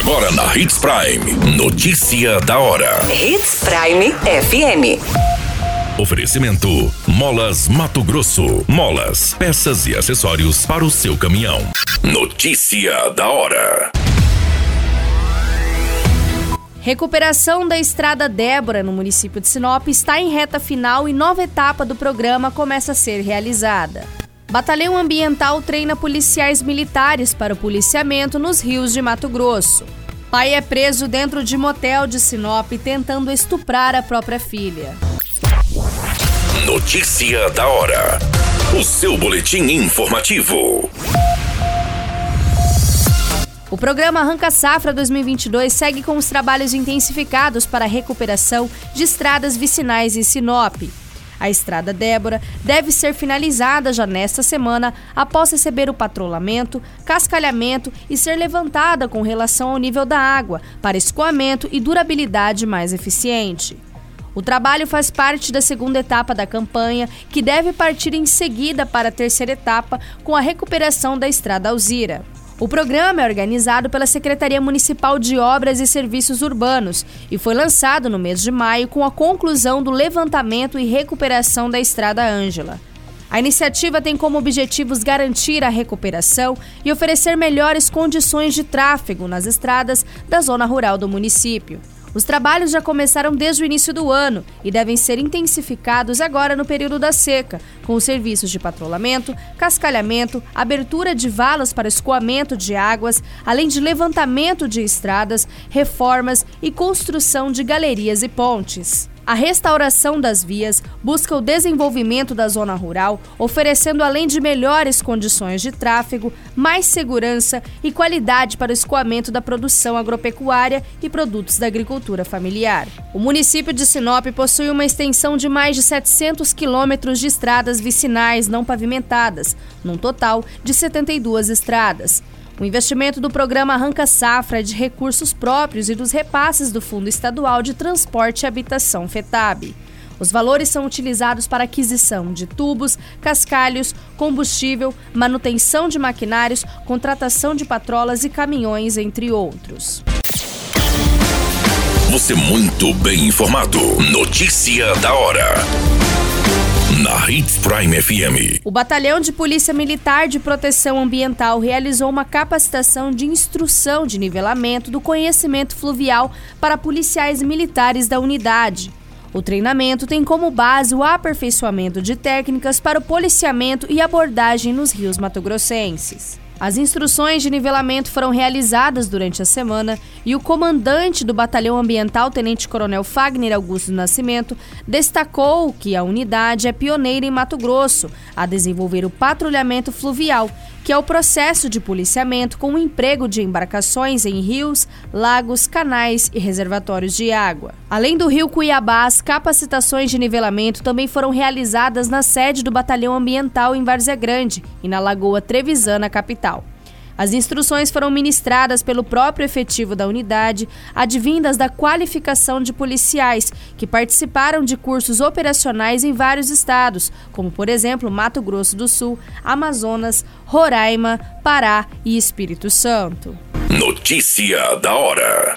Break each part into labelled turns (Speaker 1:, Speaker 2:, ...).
Speaker 1: Agora na Hits Prime. Notícia da hora.
Speaker 2: Hits Prime FM.
Speaker 1: Oferecimento: Molas Mato Grosso. Molas, peças e acessórios para o seu caminhão. Notícia da hora.
Speaker 3: Recuperação da Estrada Débora no município de Sinop está em reta final e nova etapa do programa começa a ser realizada. Batalhão Ambiental treina policiais militares para o policiamento nos rios de Mato Grosso. Pai é preso dentro de motel de Sinop tentando estuprar a própria filha.
Speaker 1: Notícia da hora. O seu boletim informativo.
Speaker 3: O programa Arranca Safra 2022 segue com os trabalhos intensificados para a recuperação de estradas vicinais em Sinop. A estrada Débora deve ser finalizada já nesta semana após receber o patrulhamento, cascalhamento e ser levantada com relação ao nível da água para escoamento e durabilidade mais eficiente. O trabalho faz parte da segunda etapa da campanha, que deve partir em seguida para a terceira etapa com a recuperação da estrada Alzira. O programa é organizado pela Secretaria Municipal de Obras e Serviços Urbanos e foi lançado no mês de maio com a conclusão do levantamento e recuperação da Estrada Ângela. A iniciativa tem como objetivos garantir a recuperação e oferecer melhores condições de tráfego nas estradas da zona rural do município. Os trabalhos já começaram desde o início do ano e devem ser intensificados agora no período da seca, com os serviços de patrulhamento, cascalhamento, abertura de valas para escoamento de águas, além de levantamento de estradas, reformas e construção de galerias e pontes. A restauração das vias busca o desenvolvimento da zona rural, oferecendo além de melhores condições de tráfego, mais segurança e qualidade para o escoamento da produção agropecuária e produtos da agricultura familiar. O município de Sinop possui uma extensão de mais de 700 quilômetros de estradas vicinais não pavimentadas, num total de 72 estradas. O investimento do programa Arranca Safra é de recursos próprios e dos repasses do Fundo Estadual de Transporte e Habitação FETAB. Os valores são utilizados para aquisição de tubos, cascalhos, combustível, manutenção de maquinários, contratação de patrolas e caminhões, entre outros.
Speaker 1: Você muito bem informado. Notícia da hora na Hits Prime FM.
Speaker 3: O Batalhão de Polícia Militar de Proteção Ambiental realizou uma capacitação de instrução de nivelamento do conhecimento fluvial para policiais militares da unidade. O treinamento tem como base o aperfeiçoamento de técnicas para o policiamento e abordagem nos rios matogrossenses. As instruções de nivelamento foram realizadas durante a semana e o comandante do Batalhão Ambiental, Tenente Coronel Fagner Augusto Nascimento, destacou que a unidade é pioneira em Mato Grosso a desenvolver o patrulhamento fluvial, que é o processo de policiamento com o emprego de embarcações em rios, lagos, canais e reservatórios de água. Além do Rio Cuiabá, as capacitações de nivelamento também foram realizadas na sede do Batalhão Ambiental em Várzea Grande e na Lagoa Trevisana, capital. As instruções foram ministradas pelo próprio efetivo da unidade, advindas da qualificação de policiais que participaram de cursos operacionais em vários estados, como por exemplo Mato Grosso do Sul, Amazonas, Roraima, Pará e Espírito Santo.
Speaker 1: Notícia da hora.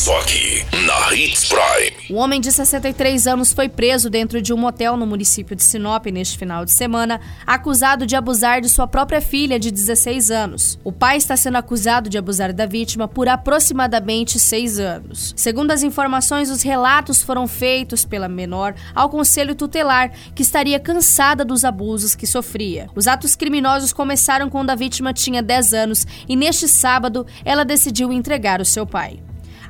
Speaker 1: Só aqui, na Hits Prime.
Speaker 3: Um homem de 63 anos foi preso dentro de um motel no município de Sinop neste final de semana, acusado de abusar de sua própria filha de 16 anos. O pai está sendo acusado de abusar da vítima por aproximadamente seis anos. Segundo as informações, os relatos foram feitos pela menor ao conselho tutelar, que estaria cansada dos abusos que sofria. Os atos criminosos começaram quando a vítima tinha 10 anos e neste sábado ela decidiu entregar o seu pai.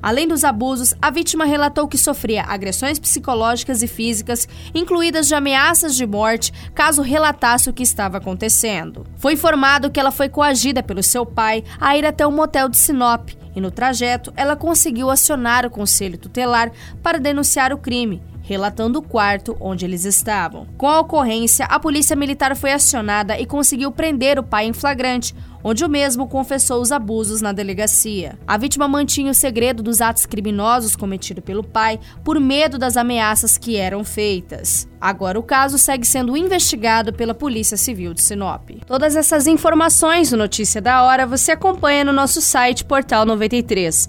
Speaker 3: Além dos abusos, a vítima relatou que sofria agressões psicológicas e físicas, incluídas de ameaças de morte, caso relatasse o que estava acontecendo. Foi informado que ela foi coagida pelo seu pai a ir até um motel de Sinop e no trajeto ela conseguiu acionar o conselho tutelar para denunciar o crime relatando o quarto onde eles estavam. Com a ocorrência, a polícia militar foi acionada e conseguiu prender o pai em flagrante, onde o mesmo confessou os abusos na delegacia. A vítima mantinha o segredo dos atos criminosos cometidos pelo pai por medo das ameaças que eram feitas. Agora o caso segue sendo investigado pela Polícia Civil de Sinop. Todas essas informações no Notícia da Hora você acompanha no nosso site Portal 93.